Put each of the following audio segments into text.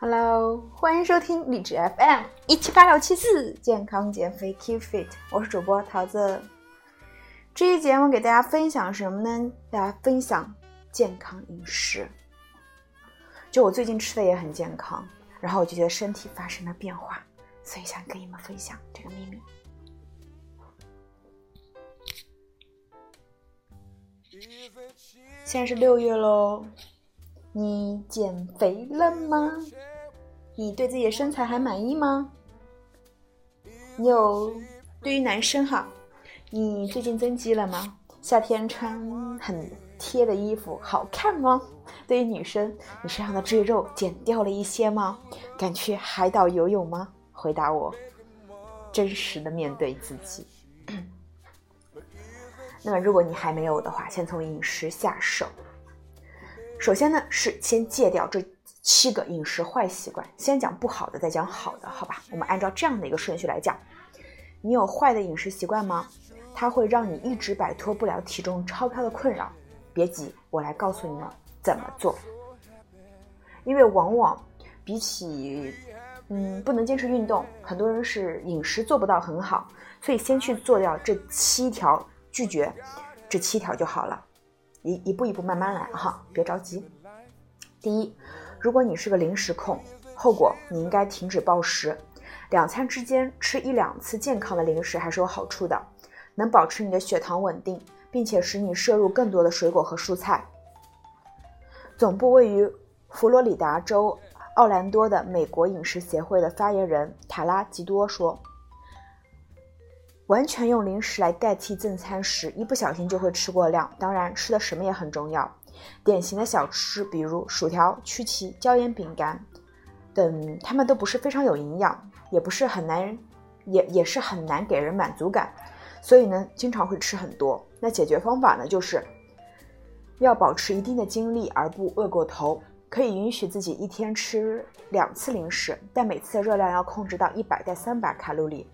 Hello，欢迎收听励志 FM 一七八六七四健康减肥 Keep Fit，我是主播桃子。这期节目给大家分享什么呢？大家分享健康饮食。就我最近吃的也很健康，然后我就觉得身体发生了变化，所以想跟你们分享这个秘密。现在是六月喽，你减肥了吗？你对自己的身材还满意吗？你有对于男生哈，你最近增肌了吗？夏天穿很贴的衣服好看吗？对于女生，你身上的赘肉减掉了一些吗？敢去海岛游泳吗？回答我，真实的面对自己。那么，如果你还没有的话，先从饮食下手。首先呢，是先戒掉这七个饮食坏习惯。先讲不好的，再讲好的，好吧？我们按照这样的一个顺序来讲。你有坏的饮食习惯吗？它会让你一直摆脱不了体重超标的困扰。别急，我来告诉你们怎么做。因为往往比起嗯不能坚持运动，很多人是饮食做不到很好，所以先去做掉这七条。拒绝这七条就好了，一一步一步慢慢来哈，别着急。第一，如果你是个零食控，后果你应该停止暴食，两餐之间吃一两次健康的零食还是有好处的，能保持你的血糖稳定，并且使你摄入更多的水果和蔬菜。总部位于佛罗里达州奥兰多的美国饮食协会的发言人塔拉吉多说。完全用零食来代替正餐时，一不小心就会吃过量。当然，吃的什么也很重要。典型的小吃，比如薯条、曲奇、椒盐饼干等，它们都不是非常有营养，也不是很难，也也是很难给人满足感。所以呢，经常会吃很多。那解决方法呢，就是要保持一定的精力而不饿过头。可以允许自己一天吃两次零食，但每次的热量要控制到一百到三百卡路里。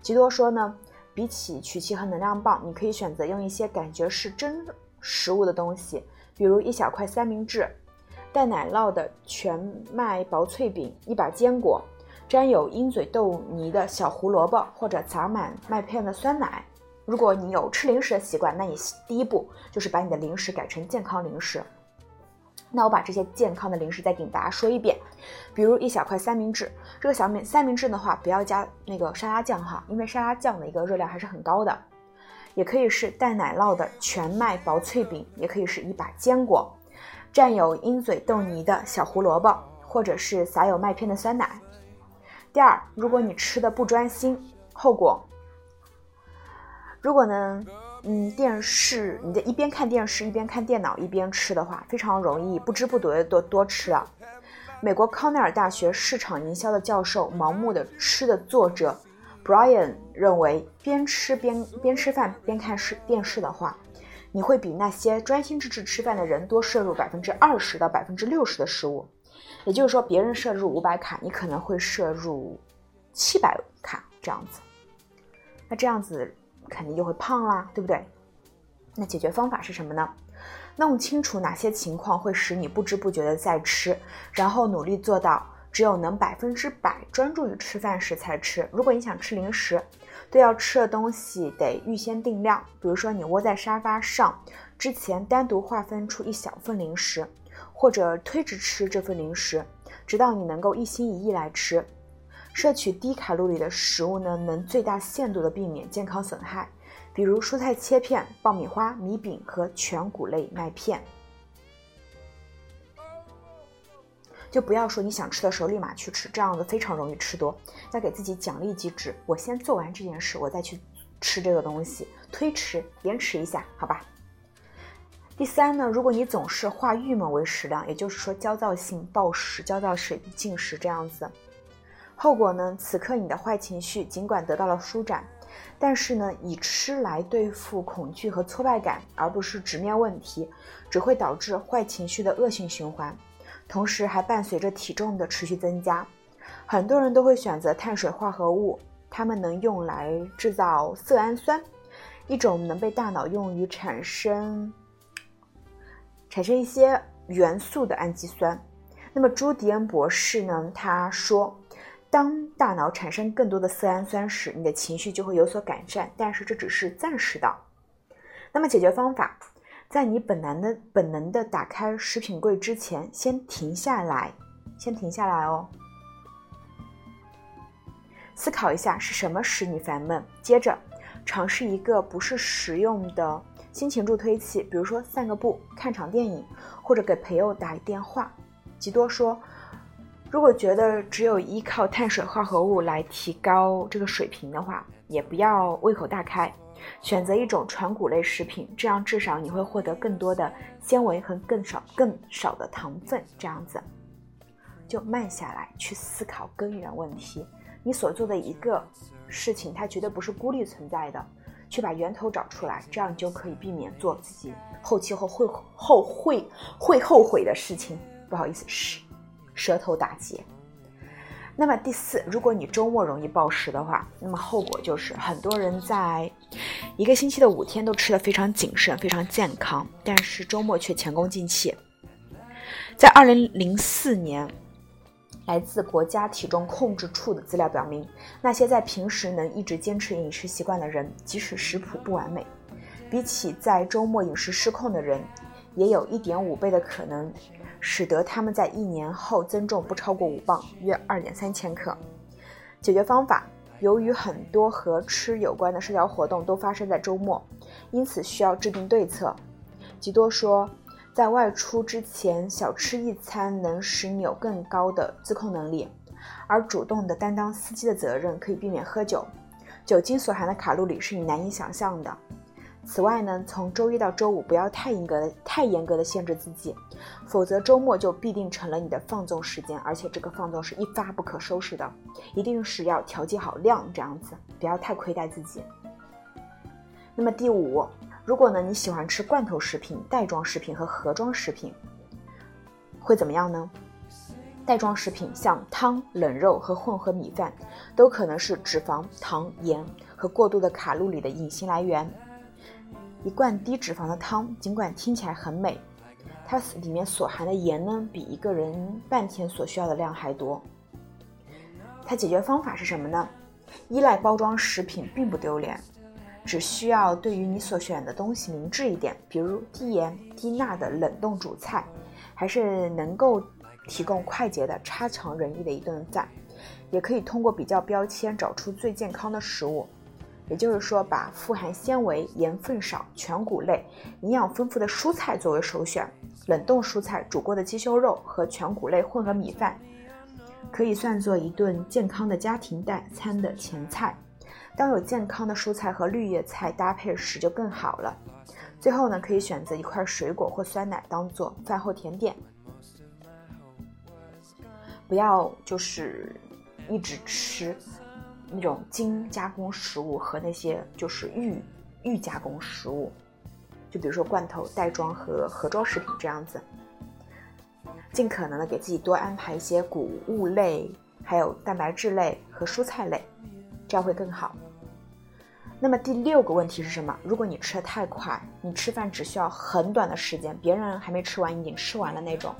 吉多说呢，比起曲奇和能量棒，你可以选择用一些感觉是真食物的东西，比如一小块三明治、带奶酪的全麦薄脆饼、一把坚果、沾有鹰嘴豆泥的小胡萝卜，或者撒满麦片的酸奶。如果你有吃零食的习惯，那你第一步就是把你的零食改成健康零食。那我把这些健康的零食再给大家说一遍，比如一小块三明治，这个小米三明治的话，不要加那个沙拉酱哈，因为沙拉酱的一个热量还是很高的。也可以是带奶酪的全麦薄脆饼，也可以是一把坚果，蘸有鹰嘴豆泥的小胡萝卜，或者是撒有麦片的酸奶。第二，如果你吃的不专心，后果，如果呢？嗯，电视，你在一边看电视一边看电脑一边吃的话，非常容易不知不觉的多多吃了。美国康奈尔大学市场营销的教授、盲目的吃的作者 Brian 认为，边吃边边吃饭边看视电视的话，你会比那些专心致志吃饭的人多摄入百分之二十到百分之六十的食物。也就是说，别人摄入五百卡，你可能会摄入七百卡这样子。那这样子。肯定就会胖啦，对不对？那解决方法是什么呢？弄清楚哪些情况会使你不知不觉的在吃，然后努力做到只有能百分之百专注于吃饭时才吃。如果你想吃零食，对要吃的东西得预先定量。比如说你窝在沙发上之前，单独划分出一小份零食，或者推着吃这份零食，直到你能够一心一意来吃。摄取低卡路里的食物呢，能最大限度的避免健康损害，比如蔬菜切片、爆米花、米饼和全谷类麦片。就不要说你想吃的时候立马去吃，这样子非常容易吃多。要给自己奖励机制，我先做完这件事，我再去吃这个东西，推迟、延迟一下，好吧？第三呢，如果你总是化郁闷为食量，也就是说焦躁性暴食、焦躁式进食这样子。后果呢？此刻你的坏情绪尽管得到了舒展，但是呢，以吃来对付恐惧和挫败感，而不是直面问题，只会导致坏情绪的恶性循环，同时还伴随着体重的持续增加。很多人都会选择碳水化合物，它们能用来制造色氨酸，一种能被大脑用于产生产生一些元素的氨基酸。那么朱迪恩博士呢，他说，当大脑产生更多的色氨酸时，你的情绪就会有所改善，但是这只是暂时的。那么解决方法，在你本能的本能的打开食品柜之前，先停下来，先停下来哦，思考一下是什么使你烦闷，接着尝试一个不是实用的心情助推器，比如说散个步、看场电影，或者给朋友打一电话。吉多说：“如果觉得只有依靠碳水化合物来提高这个水平的话，也不要胃口大开，选择一种全谷类食品，这样至少你会获得更多的纤维和更少更少的糖分。这样子，就慢下来去思考根源问题。你所做的一个事情，它绝对不是孤立存在的，去把源头找出来，这样就可以避免做自己后期后会后会会后悔的事情。”不好意思，是舌头打结。那么第四，如果你周末容易暴食的话，那么后果就是很多人在一个星期的五天都吃的非常谨慎、非常健康，但是周末却前功尽弃。在二零零四年，来自国家体重控制处的资料表明，那些在平时能一直坚持饮食习惯的人，即使食谱不完美，比起在周末饮食失控的人，也有一点五倍的可能。使得他们在一年后增重不超过五磅，约二点三千克。解决方法：由于很多和吃有关的社交活动都发生在周末，因此需要制定对策。吉多说，在外出之前小吃一餐能使你有更高的自控能力，而主动的担当司机的责任可以避免喝酒。酒精所含的卡路里是你难以想象的。此外呢，从周一到周五不要太严格的、太严格的限制自己，否则周末就必定成了你的放纵时间，而且这个放纵是一发不可收拾的，一定是要调节好量，这样子不要太亏待自己。那么第五，如果呢你喜欢吃罐头食品、袋装食品和盒装食品，会怎么样呢？袋装食品像汤、冷肉和混合米饭，都可能是脂肪、糖、盐和过度的卡路里的隐形来源。一罐低脂肪的汤，尽管听起来很美，它里面所含的盐呢，比一个人半天所需要的量还多。它解决方法是什么呢？依赖包装食品并不丢脸，只需要对于你所选的东西明智一点，比如低盐低钠的冷冻主菜，还是能够提供快捷的差强人意的一顿饭。也可以通过比较标签找出最健康的食物。也就是说，把富含纤维、盐分少、全谷类、营养丰富的蔬菜作为首选。冷冻蔬菜、煮过的鸡胸肉和全谷类混合米饭，可以算作一顿健康的家庭代餐的前菜。当有健康的蔬菜和绿叶菜搭配时，就更好了。最后呢，可以选择一块水果或酸奶当做饭后甜点。不要就是一直吃。那种精加工食物和那些就是预预加工食物，就比如说罐头、袋装和盒装食品这样子，尽可能的给自己多安排一些谷物类、还有蛋白质类和蔬菜类，这样会更好。那么第六个问题是什么？如果你吃的太快，你吃饭只需要很短的时间，别人还没吃完已经吃完了那种，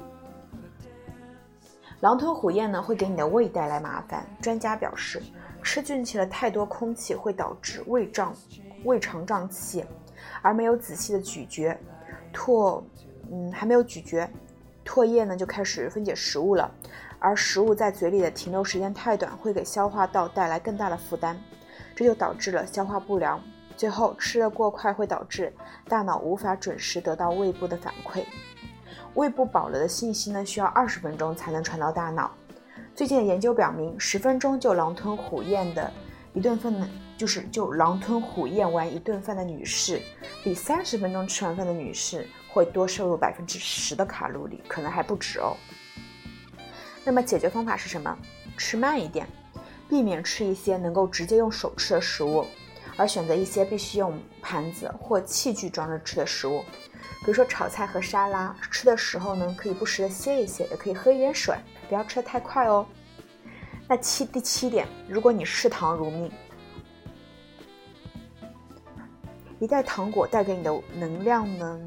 狼吞虎咽呢会给你的胃带来麻烦。专家表示。吃进去了太多空气会导致胃胀、胃肠胀气，而没有仔细的咀嚼，唾，嗯，还没有咀嚼，唾液呢就开始分解食物了，而食物在嘴里的停留时间太短，会给消化道带来更大的负担，这就导致了消化不良。最后吃的过快会导致大脑无法准时得到胃部的反馈，胃部饱了的信息呢需要二十分钟才能传到大脑。最近的研究表明，十分钟就狼吞虎咽的一顿饭呢，就是就狼吞虎咽完一顿饭的女士，比三十分钟吃完饭的女士会多摄入百分之十的卡路里，可能还不止哦。那么解决方法是什么？吃慢一点，避免吃一些能够直接用手吃的食物，而选择一些必须用盘子或器具装着吃的食物，比如说炒菜和沙拉。吃的时候呢，可以不时的歇一歇，也可以喝一点水。不要吃的太快哦。那七第七点，如果你嗜糖如命，一袋糖果带给你的能量呢，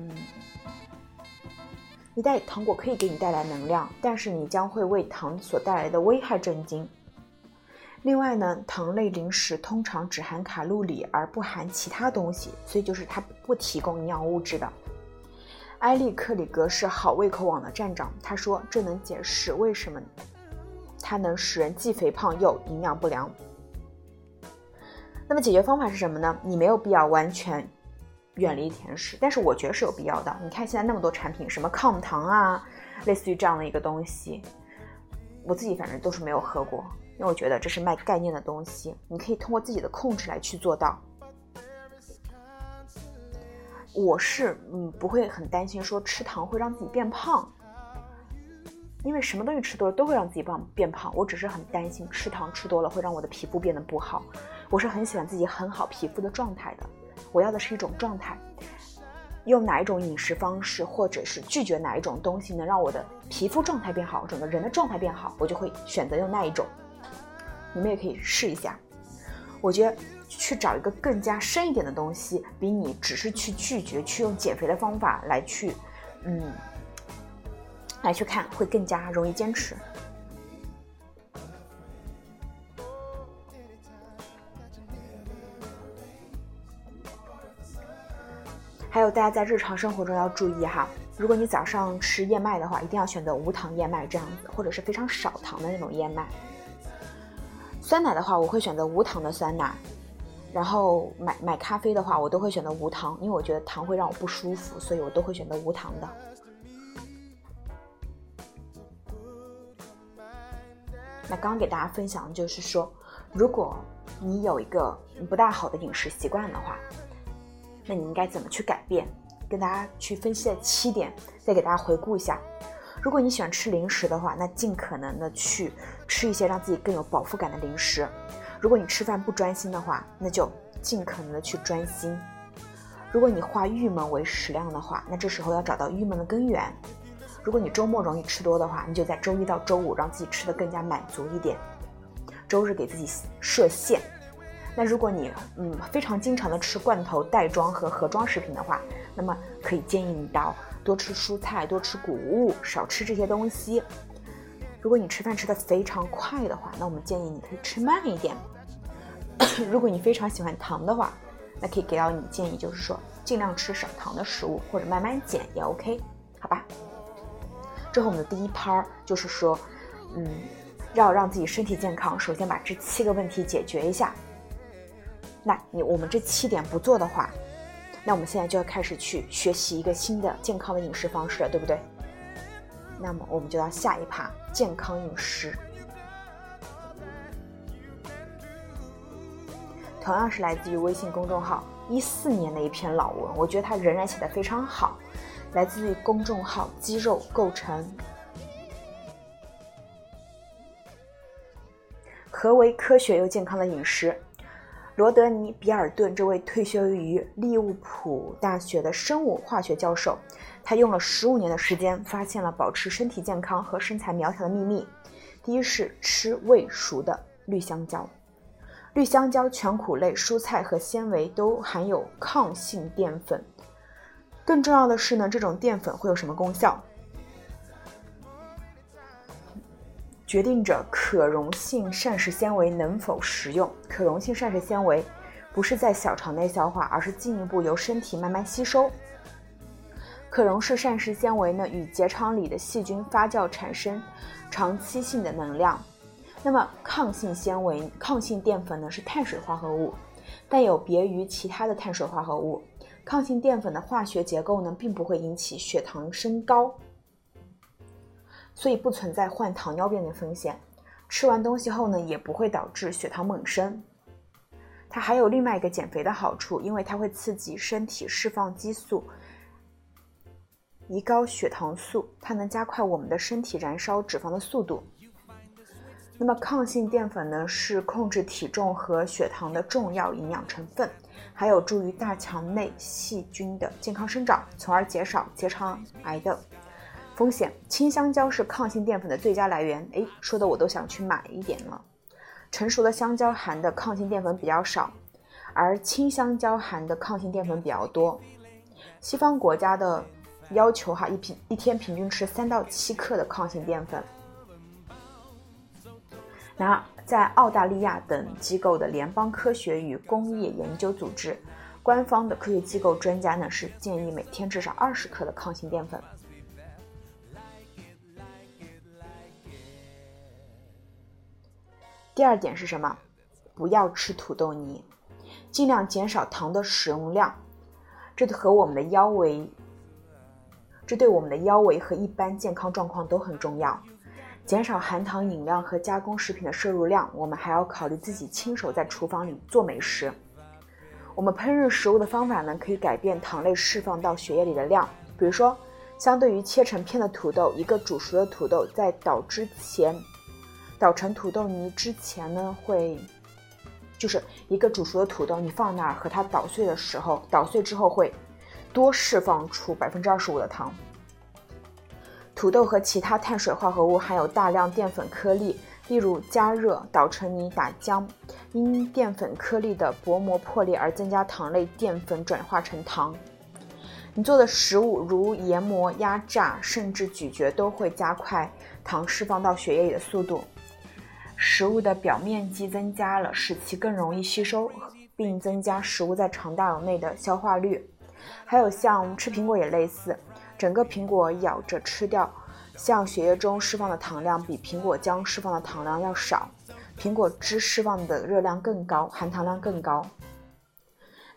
一袋糖果可以给你带来能量，但是你将会为糖所带来的危害震惊。另外呢，糖类零食通常只含卡路里而不含其他东西，所以就是它不提供营养物质的。埃利克里格是好胃口网的站长，他说这能解释为什么它能使人既肥胖又营养不良。那么解决方法是什么呢？你没有必要完全远离甜食，但是我觉得是有必要的。你看现在那么多产品，什么抗糖啊，类似于这样的一个东西，我自己反正都是没有喝过。因为我觉得这是卖概念的东西，你可以通过自己的控制来去做到。我是嗯不会很担心说吃糖会让自己变胖，因为什么东西吃多了都会让自己变变胖。我只是很担心吃糖吃多了会让我的皮肤变得不好。我是很喜欢自己很好皮肤的状态的，我要的是一种状态。用哪一种饮食方式，或者是拒绝哪一种东西能让我的皮肤状态变好，整个人的状态变好，我就会选择用那一种。你们也可以试一下，我觉得去找一个更加深一点的东西，比你只是去拒绝，去用减肥的方法来去，嗯，来去看会更加容易坚持。还有大家在日常生活中要注意哈，如果你早上吃燕麦的话，一定要选择无糖燕麦这样子，或者是非常少糖的那种燕麦。酸奶的话，我会选择无糖的酸奶，然后买买咖啡的话，我都会选择无糖，因为我觉得糖会让我不舒服，所以我都会选择无糖的。那刚刚给大家分享的就是说，如果你有一个不大好的饮食习惯的话，那你应该怎么去改变？跟大家去分析的七点，再给大家回顾一下。如果你喜欢吃零食的话，那尽可能的去吃一些让自己更有饱腹感的零食。如果你吃饭不专心的话，那就尽可能的去专心。如果你化郁闷为食量的话，那这时候要找到郁闷的根源。如果你周末容易吃多的话，你就在周一到周五让自己吃的更加满足一点，周日给自己设限。那如果你嗯非常经常的吃罐头、袋装和盒装食品的话，那么可以建议你到。多吃蔬菜，多吃谷物，少吃这些东西。如果你吃饭吃的非常快的话，那我们建议你可以吃慢一点。如果你非常喜欢糖的话，那可以给到你建议，就是说尽量吃少糖的食物，或者慢慢减也 OK，好吧？这和我们的第一趴就是说，嗯，要让自己身体健康，首先把这七个问题解决一下。那你我们这七点不做的话。那我们现在就要开始去学习一个新的健康的饮食方式了，对不对？那么我们就要下一趴健康饮食，同样是来自于微信公众号一四年的一篇老文，我觉得它仍然写的非常好，来自于公众号肌肉构成。何为科学又健康的饮食？罗德尼·比尔顿这位退休于利物浦大学的生物化学教授，他用了十五年的时间，发现了保持身体健康和身材苗条的秘密。第一是吃未熟的绿香蕉。绿香蕉全谷类蔬菜和纤维都含有抗性淀粉。更重要的是呢，这种淀粉会有什么功效？决定着可溶性膳食纤维能否食用。可溶性膳食纤维不是在小肠内消化，而是进一步由身体慢慢吸收。可溶式膳食纤维呢，与结肠里的细菌发酵产生长期性的能量。那么抗性纤维、抗性淀粉呢，是碳水化合物，但有别于其他的碳水化合物，抗性淀粉的化学结构呢，并不会引起血糖升高。所以不存在患糖尿病的风险，吃完东西后呢，也不会导致血糖猛升。它还有另外一个减肥的好处，因为它会刺激身体释放激素，胰高血糖素，它能加快我们的身体燃烧脂肪的速度。那么抗性淀粉呢，是控制体重和血糖的重要营养成分，还有助于大肠内细菌的健康生长，从而减少结肠癌的。风险，青香蕉是抗性淀粉的最佳来源。诶，说的我都想去买一点了。成熟的香蕉含的抗性淀粉比较少，而青香蕉含的抗性淀粉比较多。西方国家的要求哈一平一天平均吃三到七克的抗性淀粉。那在澳大利亚等机构的联邦科学与工业研究组织，官方的科学机构专家呢是建议每天至少二十克的抗性淀粉。第二点是什么？不要吃土豆泥，尽量减少糖的使用量。这和我们的腰围，这对我们的腰围和一般健康状况都很重要。减少含糖饮料和加工食品的摄入量，我们还要考虑自己亲手在厨房里做美食。我们烹饪食物的方法呢，可以改变糖类释放到血液里的量。比如说，相对于切成片的土豆，一个煮熟的土豆在捣之前，捣成土豆泥之前呢，会。就是一个煮熟的土豆，你放那儿和它捣碎的时候，捣碎之后会多释放出百分之二十五的糖。土豆和其他碳水化合物含有大量淀粉颗粒，例如加热、捣成泥、打浆，因淀粉颗粒的薄膜破裂而增加糖类淀粉转化成糖。你做的食物如研磨、压榨，甚至咀嚼，都会加快糖释放到血液里的速度。食物的表面积增加了，使其更容易吸收，并增加食物在肠道内的消化率。还有像吃苹果也类似，整个苹果咬着吃掉，向血液中释放的糖量比苹果浆释放的糖量要少，苹果汁释放的热量更高，含糖量更高。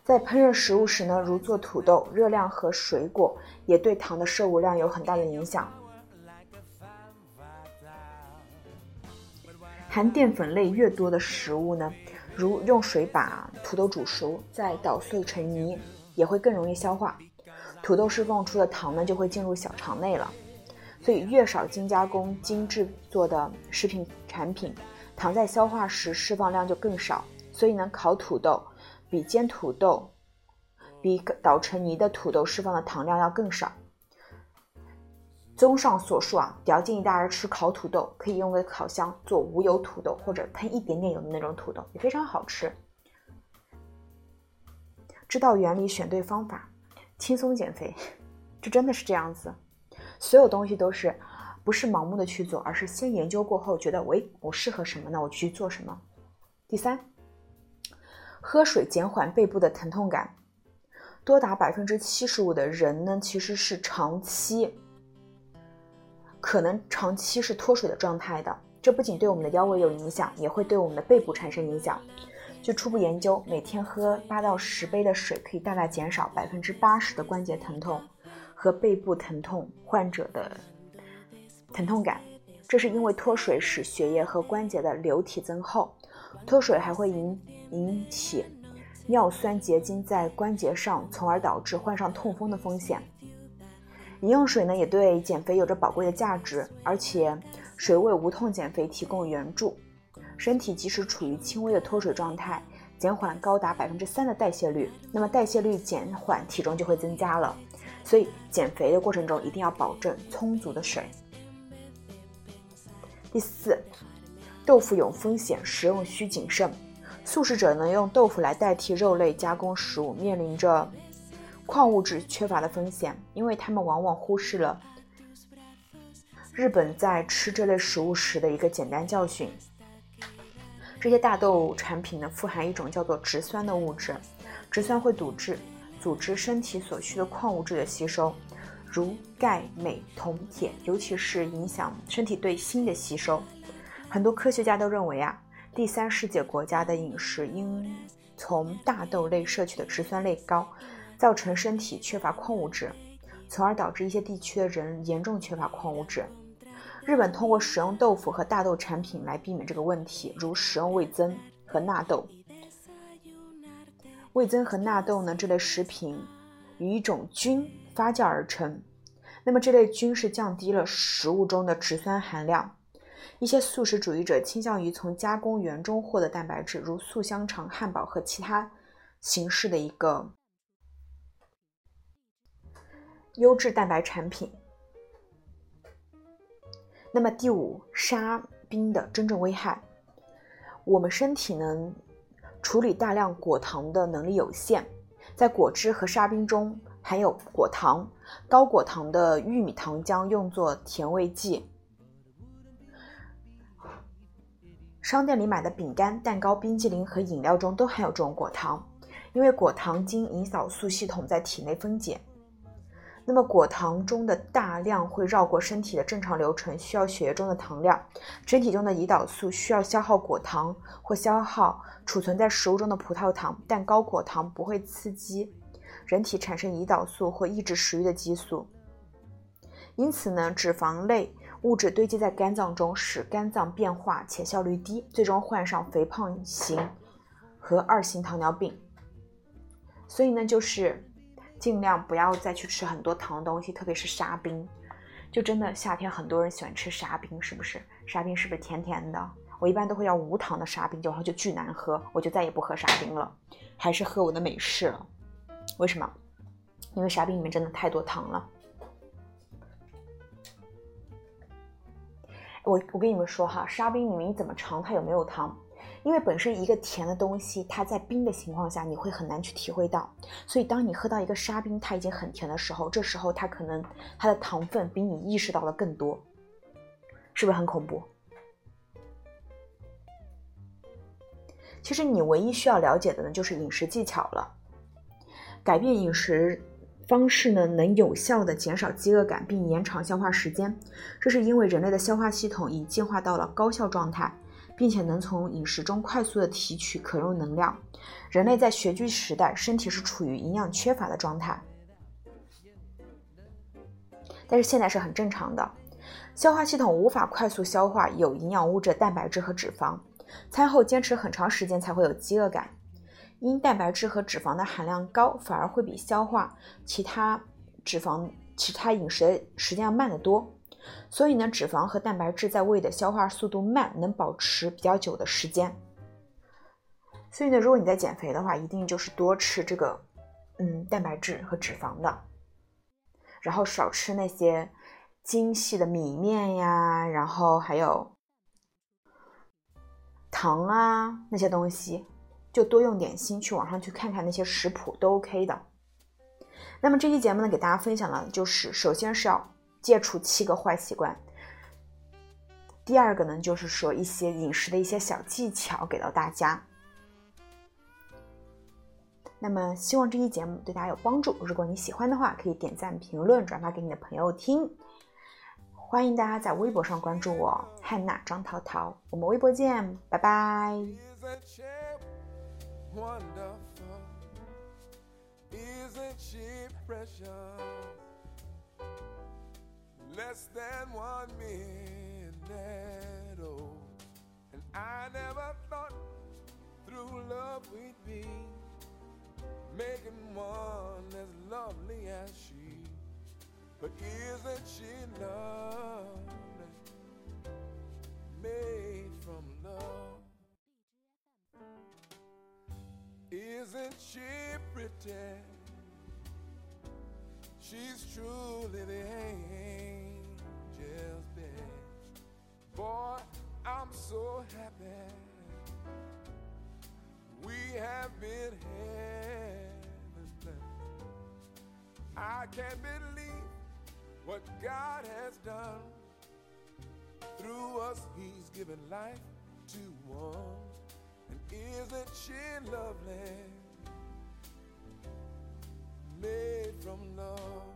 在烹饪食物时呢，如做土豆，热量和水果也对糖的摄入量有很大的影响。含淀粉类越多的食物呢，如用水把土豆煮熟，再捣碎成泥，也会更容易消化。土豆释放出的糖呢，就会进入小肠内了。所以，越少精加工、精制作的食品产品，糖在消化时释放量就更少。所以呢，烤土豆比煎土豆，比捣成泥的土豆释放的糖量要更少。综上所述啊，比较建议大家吃烤土豆，可以用个烤箱做无油土豆，或者喷一点点油的那种土豆，也非常好吃。知道原理，选对方法，轻松减肥，这真的是这样子。所有东西都是不是盲目的去做，而是先研究过后，觉得喂，我适合什么呢？我去做什么。第三，喝水减缓背部的疼痛感，多达百分之七十五的人呢，其实是长期。可能长期是脱水的状态的，这不仅对我们的腰围有影响，也会对我们的背部产生影响。据初步研究，每天喝八到十杯的水，可以大大减少百分之八十的关节疼痛和背部疼痛患者的疼痛感。这是因为脱水使血液和关节的流体增厚，脱水还会引引起尿酸结晶在关节上，从而导致患上痛风的风险。饮用水呢，也对减肥有着宝贵的价值，而且水为无痛减肥提供援助。身体即使处于轻微的脱水状态，减缓高达百分之三的代谢率，那么代谢率减缓，体重就会增加了。所以减肥的过程中一定要保证充足的水。第四，豆腐有风险，食用需谨慎。素食者呢，用豆腐来代替肉类加工食物，面临着。矿物质缺乏的风险，因为他们往往忽视了日本在吃这类食物时的一个简单教训。这些大豆产品呢，富含一种叫做植酸的物质，植酸会阻滞组织身体所需的矿物质的吸收，如钙、镁、铜、铁，尤其是影响身体对锌的吸收。很多科学家都认为啊，第三世界国家的饮食因从大豆类摄取的植酸类高。造成身体缺乏矿物质，从而导致一些地区的人严重缺乏矿物质。日本通过使用豆腐和大豆产品来避免这个问题，如使用味增和纳豆。味增和纳豆呢，这类食品与一种菌发酵而成。那么这类菌是降低了食物中的植酸含量。一些素食主义者倾向于从加工园中获得蛋白质，如素香肠、汉堡和其他形式的一个。优质蛋白产品。那么第五，沙冰的真正危害。我们身体能，处理大量果糖的能力有限，在果汁和沙冰中含有果糖，高果糖的玉米糖浆用作甜味剂。商店里买的饼干、蛋糕、冰激凌和饮料中都含有这种果糖，因为果糖经胰岛素系统在体内分解。那么果糖中的大量会绕过身体的正常流程，需要血液中的糖量。身体中的胰岛素需要消耗果糖或消耗储存在食物中的葡萄糖，但高果糖不会刺激人体产生胰岛素或抑制食欲的激素。因此呢，脂肪类物质堆积在肝脏中，使肝脏变化且效率低，最终患上肥胖型和二型糖尿病。所以呢，就是。尽量不要再去吃很多糖的东西，特别是沙冰。就真的夏天很多人喜欢吃沙冰，是不是？沙冰是不是甜甜的？我一般都会要无糖的沙冰，然后就巨难喝，我就再也不喝沙冰了，还是喝我的美式了。为什么？因为沙冰里面真的太多糖了。我我跟你们说哈，沙冰里面你怎么尝它有没有糖？因为本身一个甜的东西，它在冰的情况下，你会很难去体会到。所以，当你喝到一个沙冰，它已经很甜的时候，这时候它可能它的糖分比你意识到的更多，是不是很恐怖？其实你唯一需要了解的呢，就是饮食技巧了。改变饮食方式呢，能有效的减少饥饿感，并延长消化时间。这是因为人类的消化系统已进化到了高效状态。并且能从饮食中快速的提取可用能量。人类在穴居时代，身体是处于营养缺乏的状态，但是现在是很正常的。消化系统无法快速消化有营养物质、蛋白质和脂肪，餐后坚持很长时间才会有饥饿感。因蛋白质和脂肪的含量高，反而会比消化其他脂肪、其他饮食的时间要慢得多。所以呢，脂肪和蛋白质在胃的消化速度慢，能保持比较久的时间。所以呢，如果你在减肥的话，一定就是多吃这个，嗯，蛋白质和脂肪的，然后少吃那些精细的米面呀，然后还有糖啊那些东西，就多用点心，去网上去看看那些食谱都 OK 的。那么这期节目呢，给大家分享了，就是首先是要。戒除七个坏习惯。第二个呢，就是说一些饮食的一些小技巧给到大家。那么希望这期节目对大家有帮助。如果你喜欢的话，可以点赞、评论、转发给你的朋友听。欢迎大家在微博上关注我，汉娜张涛涛。我们微博见，拜拜 isn't shepherish。Less than one minute old. And I never thought through love we'd be making one as lovely as she. But isn't she lovely? Made from love. Isn't she pretty? She's truly the Boy, I'm so happy. We have been heaven blessed. I can't believe what God has done. Through us, He's given life to one. And isn't she lovely? Made from love.